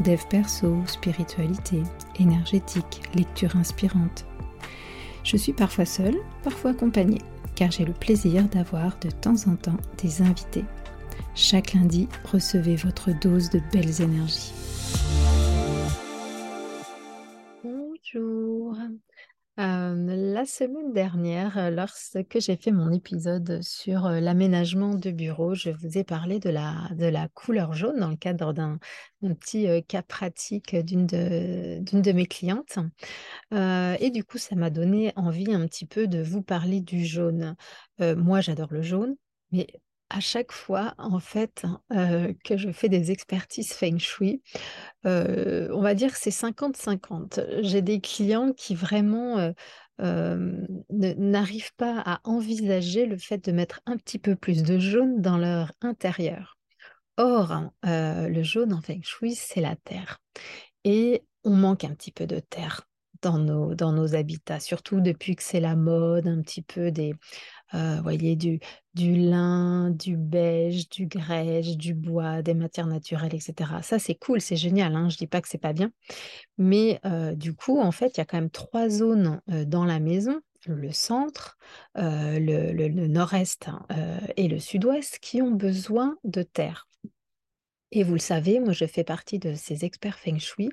dev perso, spiritualité, énergétique, lecture inspirante. Je suis parfois seule, parfois accompagnée, car j'ai le plaisir d'avoir de temps en temps des invités. Chaque lundi, recevez votre dose de belles énergies. Bonjour. La semaine dernière, lorsque j'ai fait mon épisode sur l'aménagement de bureau, je vous ai parlé de la, couleur jaune dans le cadre d'un petit cas pratique d'une de, de mes clientes. et du coup, ça m'a donné envie un petit peu de vous parler du jaune. moi, j'adore le jaune, mais à chaque fois, en fait, que je fais des expertises feng shui, on va dire c'est 50-50. J'ai des clients qui vraiment n'arrivent pas à envisager le fait de mettre un petit peu plus de jaune dans leur intérieur. Or, le jaune en feng shui, c'est la terre. Et on manque un petit peu de terre dans nos, dans nos habitats, surtout depuis que c'est la mode un petit peu des, euh, voyez, du, du lin, du beige, du grège, du bois, des matières naturelles, etc. Ça, c'est cool, c'est génial. Hein, je ne dis pas que c'est pas bien. Mais euh, du coup, en fait, il y a quand même trois zones euh, dans la maison le centre, le, le nord-est hein, et le sud-ouest qui ont besoin de terre. Et vous le savez, moi je fais partie de ces experts feng shui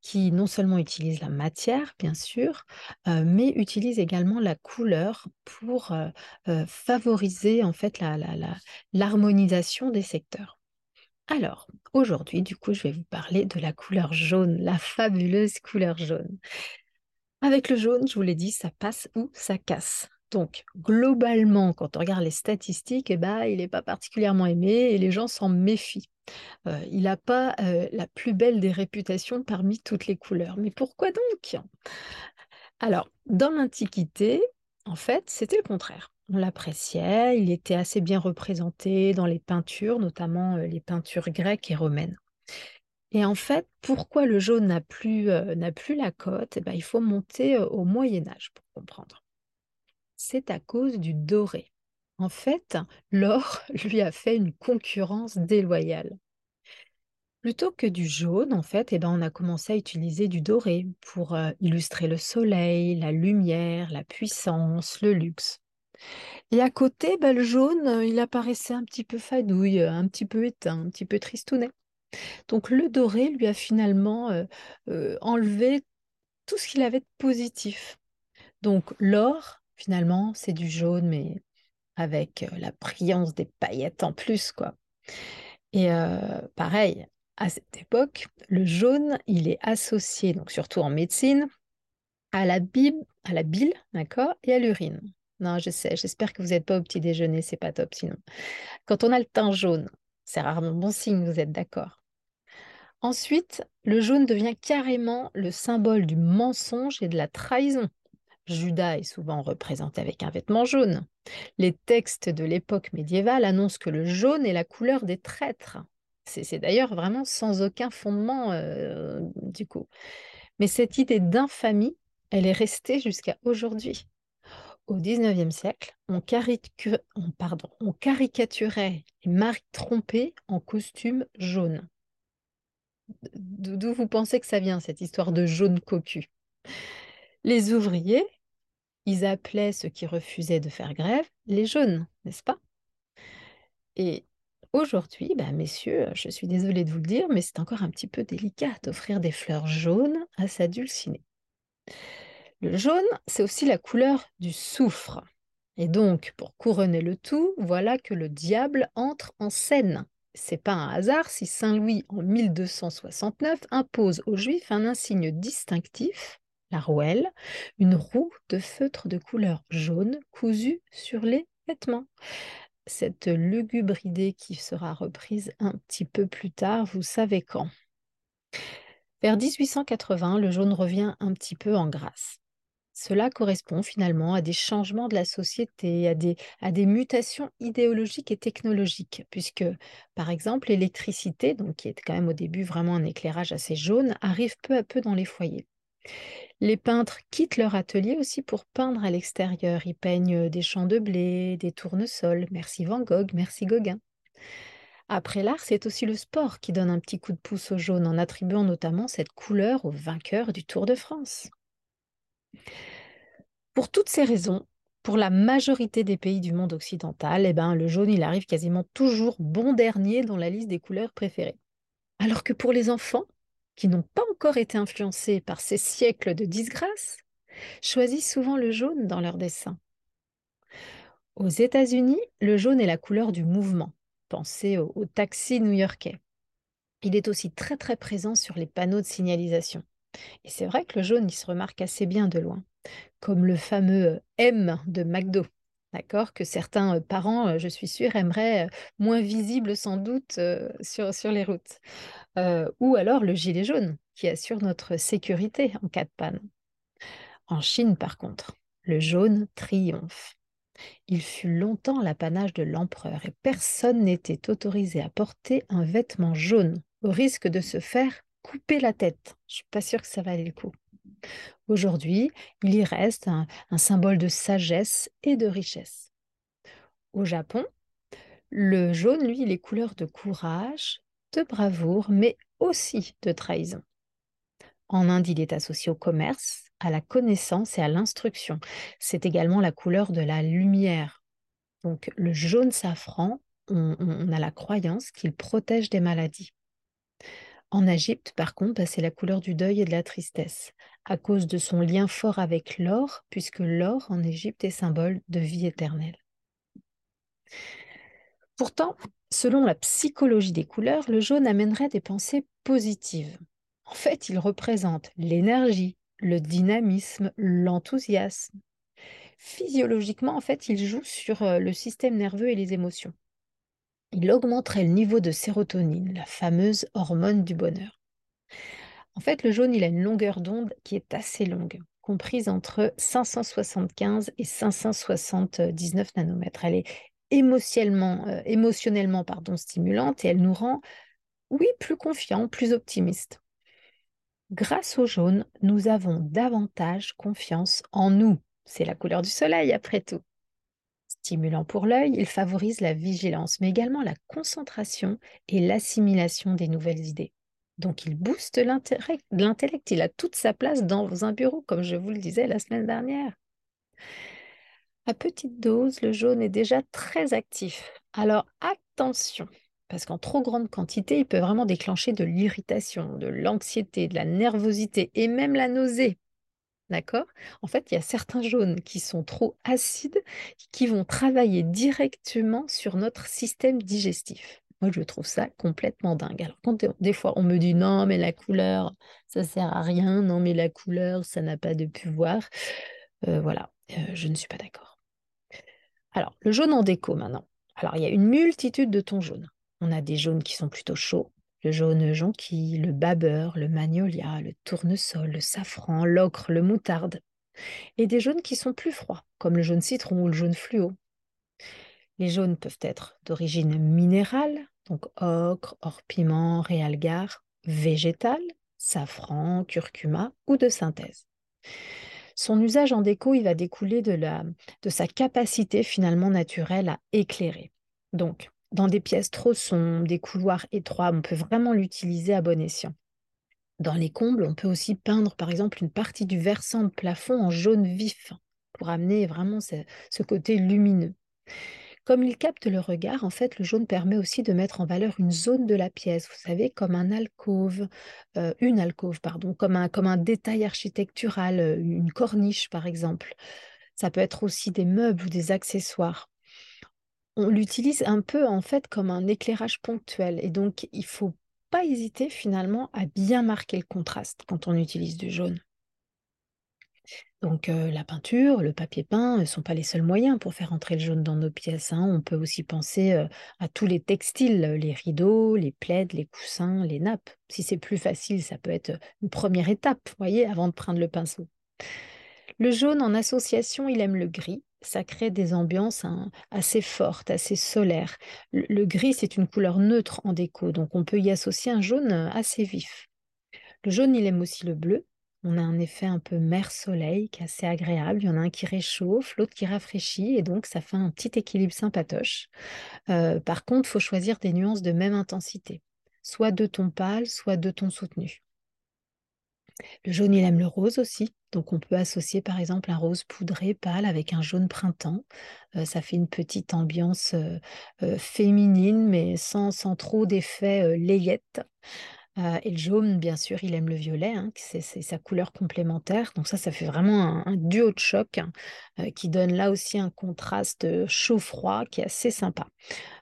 qui non seulement utilisent la matière, bien sûr, euh, mais utilisent également la couleur pour euh, euh, favoriser en fait l'harmonisation des secteurs. Alors, aujourd'hui, du coup, je vais vous parler de la couleur jaune, la fabuleuse couleur jaune. Avec le jaune, je vous l'ai dit, ça passe ou ça casse. Donc, globalement, quand on regarde les statistiques, eh ben, il n'est pas particulièrement aimé et les gens s'en méfient. Il n'a pas la plus belle des réputations parmi toutes les couleurs. Mais pourquoi donc? Alors, dans l'Antiquité, en fait, c'était le contraire. On l'appréciait, il était assez bien représenté dans les peintures, notamment les peintures grecques et romaines. Et en fait, pourquoi le jaune n'a plus, plus la cote? Eh ben, Il faut monter au Moyen Âge pour comprendre. C'est à cause du doré. En fait, l'or lui a fait une concurrence déloyale. Plutôt que du jaune, en fait, eh ben, on a commencé à utiliser du doré pour euh, illustrer le soleil, la lumière, la puissance, le luxe. Et à côté, ben, le jaune, euh, il apparaissait un petit peu fadouille, un petit peu éteint, un petit peu tristounet. Donc le doré lui a finalement euh, enlevé tout ce qu'il avait de positif. Donc l'or, finalement, c'est du jaune, mais avec la brillance des paillettes en plus, quoi. Et pareil, à cette époque, le jaune, il est associé, donc surtout en médecine, à la bile, à la bile, d'accord, et à l'urine. Non, je sais, j'espère que vous n'êtes pas au petit déjeuner, c'est pas top sinon. Quand on a le teint jaune, c'est rarement bon signe, vous êtes d'accord. Ensuite, le jaune devient carrément le symbole du mensonge et de la trahison. Judas est souvent représenté avec un vêtement jaune. Les textes de l'époque médiévale annoncent que le jaune est la couleur des traîtres. C'est d'ailleurs vraiment sans aucun fondement euh, du coup. Mais cette idée d'infamie, elle est restée jusqu'à aujourd'hui. Au XIXe siècle, on, caricaturait les maris trompés en costume jaune. D'où vous pensez que ça vient, cette histoire de jaune cocu? Les ouvriers ils appelaient ceux qui refusaient de faire grève les jaunes, n'est-ce pas? Et aujourd'hui, bah, messieurs, je suis désolée de vous le dire, mais c'est encore un petit peu délicat d'offrir des fleurs jaunes à sa dulcinée. Le jaune, c'est aussi la couleur du soufre. Et donc, pour couronner le tout, voilà que le diable entre en scène. C'est pas un hasard si Saint Louis, en 1269, impose aux Juifs un insigne distinctif la rouelle, une roue de feutre de couleur jaune cousue sur les vêtements. Cette lugubre idée qui sera reprise un petit peu plus tard, vous savez quand. Vers 1880, le jaune revient un petit peu en grâce. Cela correspond finalement à des changements de la société, à des, mutations idéologiques et technologiques, puisque, par exemple, l'électricité, donc qui est quand même au début vraiment un éclairage assez jaune, arrive peu à peu dans les foyers. Les peintres quittent leur atelier aussi pour peindre à l'extérieur. Ils peignent des champs de blé, des tournesols. Merci Van Gogh, merci Gauguin. Après l'art, c'est aussi le sport qui donne un petit coup de pouce au jaune en attribuant notamment cette couleur aux vainqueurs du Tour de France. Pour toutes ces raisons, pour la majorité des pays du monde occidental, eh ben, le jaune, il arrive quasiment toujours bon dernier dans la liste des couleurs préférées. Alors que pour les enfants, qui n'ont pas encore été influencés par ces siècles de disgrâce, choisissent souvent le jaune dans leurs dessins. Aux États-Unis, le jaune est la couleur du mouvement. Pensez au, au taxi new-yorkais. Il est aussi très très présent sur les panneaux de signalisation. Et c'est vrai que le jaune, il se remarque assez bien de loin comme le fameux M de McDo. D'accord Que certains parents, je suis sûre, aimeraient moins visible sans doute sur, sur les routes. ou alors le gilet jaune, qui assure notre sécurité en cas de panne. En Chine, par contre, le jaune triomphe. Il fut longtemps l'apanage de l'empereur et personne n'était autorisé à porter un vêtement jaune, au risque de se faire couper la tête. Je suis pas sûre que ça valait le coup. Aujourd'hui, il y reste un, symbole de sagesse et de richesse. Au Japon, le jaune, lui, il est couleur de courage, de bravoure, mais aussi de trahison. En Inde, il est associé au commerce, à la connaissance et à l'instruction. C'est également la couleur de la lumière. Donc le jaune safran, on a la croyance qu'il protège des maladies. En Égypte, par contre, bah, c'est la couleur du deuil et de la tristesse, à cause de son lien fort avec l'or, puisque l'or en Égypte est symbole de vie éternelle. Pourtant, selon la psychologie des couleurs, le jaune amènerait des pensées positives. En fait, il représente l'énergie, le dynamisme, l'enthousiasme. Physiologiquement, en fait, il joue sur euh, le système nerveux et les émotions il augmenterait le niveau de sérotonine, la fameuse hormone du bonheur. En fait, le jaune, il a une longueur d'onde qui est assez longue, comprise entre 575 et 579 nanomètres. Elle est émotionnellement, euh, émotionnellement pardon, stimulante et elle nous rend, oui, plus confiants, plus optimistes. Grâce au jaune, nous avons davantage confiance en nous. C'est la couleur du soleil, après tout. Stimulant pour l'œil, il favorise la vigilance, mais également la concentration et l'assimilation des nouvelles idées. Donc il booste l'intellect, il a toute sa place dans un bureau, comme je vous le disais la semaine dernière. À petite dose, le jaune est déjà très actif. Alors attention, parce qu'en trop grande quantité, il peut vraiment déclencher de l'irritation, de l'anxiété, de la nervosité et même la nausée. D'accord? En fait, il y a certains jaunes qui sont trop acides, qui vont travailler directement sur notre système digestif. Moi, je trouve ça complètement dingue. Alors, quand des fois on me dit non, mais la couleur, ça sert à rien, non, mais la couleur, ça n'a pas de pouvoir, euh, voilà, euh, je ne suis pas d'accord. Alors, le jaune en déco maintenant. Alors, il y a une multitude de tons jaunes. On a des jaunes qui sont plutôt chauds, le jaune jonquille, le babeur, le magnolia, le tournesol, le safran, l'ocre, le moutarde, et des jaunes qui sont plus froids, comme le jaune citron ou le jaune fluo. Les jaunes peuvent être d'origine minérale, donc ocre, or-piment, réalgar, végétal, safran, curcuma ou de synthèse. Son usage en déco, il va découler de, la, de sa capacité finalement naturelle à éclairer. Donc, dans des pièces trop sombres, des couloirs étroits, on peut vraiment l'utiliser à bon escient. Dans les combles, on peut aussi peindre par exemple une partie du versant de plafond en jaune vif pour amener vraiment ce, côté lumineux. Comme il capte le regard, en fait, le jaune permet aussi de mettre en valeur une zone de la pièce, vous savez, comme un alcôve, euh, une alcôve, pardon, comme un, comme un détail architectural, euh, une corniche par exemple. Ça peut être aussi des meubles ou des accessoires on l'utilise un peu en fait comme un éclairage ponctuel. Et donc, il faut pas hésiter finalement à bien marquer le contraste quand on utilise du jaune. Donc la peinture, le papier peint ne sont pas les seuls moyens pour faire entrer le jaune dans nos pièces. Hein. On peut aussi penser à tous les textiles, les rideaux, les plaids, les coussins, les nappes. Si c'est plus facile, ça peut être une première étape, voyez, avant de prendre le pinceau. Le jaune en association, il aime le gris. Ça crée des ambiances hein, assez fortes, assez solaires. le gris, c'est une couleur neutre en déco, donc on peut y associer un jaune assez vif. Le jaune, il aime aussi le bleu. On a un effet un peu mer-soleil qui est assez agréable. Il y en a un qui réchauffe, l'autre qui rafraîchit, et donc ça fait un petit équilibre sympatoche. Euh, par contre, il faut choisir des nuances de même intensité, soit deux tons pâles, soit deux tons soutenus. Le jaune, il aime le rose aussi. Donc, on peut associer par exemple un rose poudré pâle avec un jaune printemps. Euh, ça fait une petite ambiance euh, féminine, mais sans, sans trop d'effet layette et le jaune, bien sûr, il aime le violet, hein, c'est sa couleur complémentaire. Donc ça, ça fait vraiment un, duo de choc hein, qui donne là aussi un contraste chaud-froid qui est assez sympa.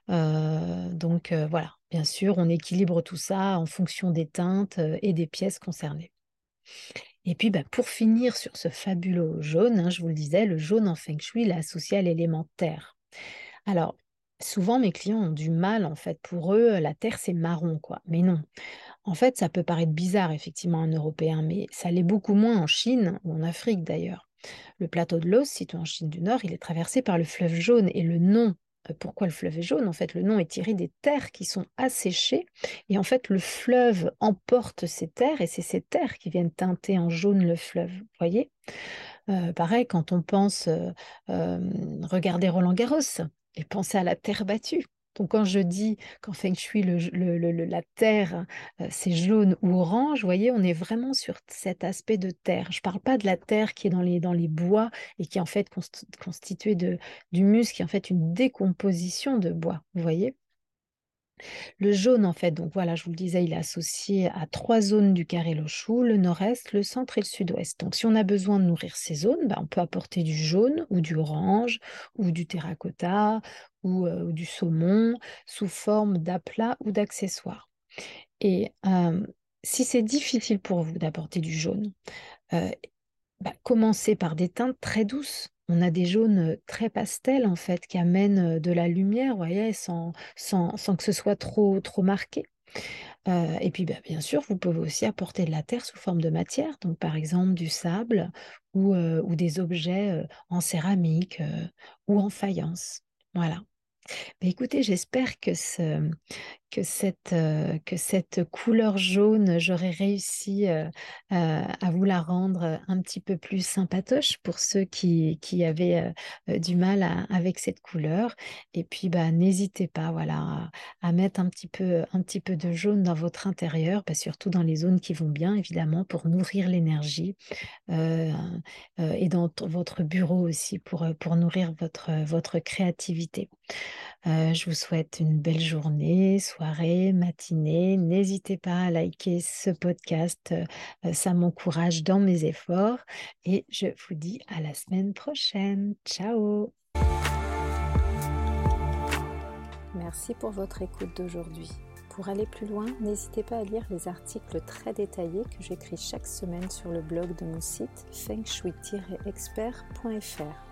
donc voilà, bien sûr, on équilibre tout ça en fonction des teintes et des pièces concernées. Et puis, bah, pour finir sur ce fabuleux jaune, hein, je vous le disais, le jaune en feng shui, il à l'élément terre. Alors, souvent, mes clients ont du mal, en fait. Pour eux, la terre, c'est marron, quoi. Mais non. En fait, ça peut paraître bizarre, effectivement, en Européen, mais ça l'est beaucoup moins en Chine ou en Afrique d'ailleurs. Le plateau de Laos, situé en Chine du Nord, il est traversé par le fleuve jaune et le nom pourquoi le fleuve est jaune En fait, le nom est tiré des terres qui sont asséchées. Et en fait, le fleuve emporte ces terres et c'est ces terres qui viennent teinter en jaune le fleuve. Vous voyez? Euh, Pareil, quand on pense, euh, regarder Roland Garros et penser à la terre battue. Donc quand je dis qu'en Feng Shui, la terre, c'est jaune ou orange, vous voyez, on est vraiment sur cet aspect de terre. Je ne parle pas de la terre qui est dans les, dans les bois et qui est en fait constituée de, d'humus, qui est en fait une décomposition de bois, vous voyez? Le jaune, en fait, donc voilà, je vous le disais, il est associé à trois zones du carré Lochou, le nord-est, le centre et le sud-ouest. Donc, si on a besoin de nourrir ces zones, bah, on peut apporter du jaune ou du orange ou du terracotta ou, euh, du saumon sous forme d'aplat ou d'accessoires. Et si c'est difficile pour vous d'apporter du jaune, euh, bah, commencez par des teintes très douces on a des jaunes très pastels en fait qui amènent de la lumière, voyez, sans, sans, que ce soit trop, trop marqué. et puis bah, bien sûr, vous pouvez aussi apporter de la terre sous forme de matière, donc par exemple du sable ou, ou des objets en céramique ou en faïence. Voilà. Bah, écoutez, j'espère que, ce, que, cette, que cette couleur jaune, j'aurais réussi à vous la rendre un petit peu plus sympatoche pour ceux qui, qui avaient du mal avec cette couleur. Et puis, bah, n'hésitez pas voilà, à, mettre un petit, peu, un petit peu de jaune dans votre intérieur, bah, surtout dans les zones qui vont bien, évidemment, pour nourrir l'énergie. et dans votre bureau aussi, pour, pour nourrir votre, votre créativité. Euh, je vous souhaite une belle journée, soirée, matinée. N'hésitez pas à liker ce podcast, euh, ça m'encourage dans mes efforts. Et je vous dis à la semaine prochaine. Ciao Merci pour votre écoute d'aujourd'hui. Pour aller plus loin, n'hésitez pas à lire les articles très détaillés que j'écris chaque semaine sur le blog de mon site fengshui-expert.fr.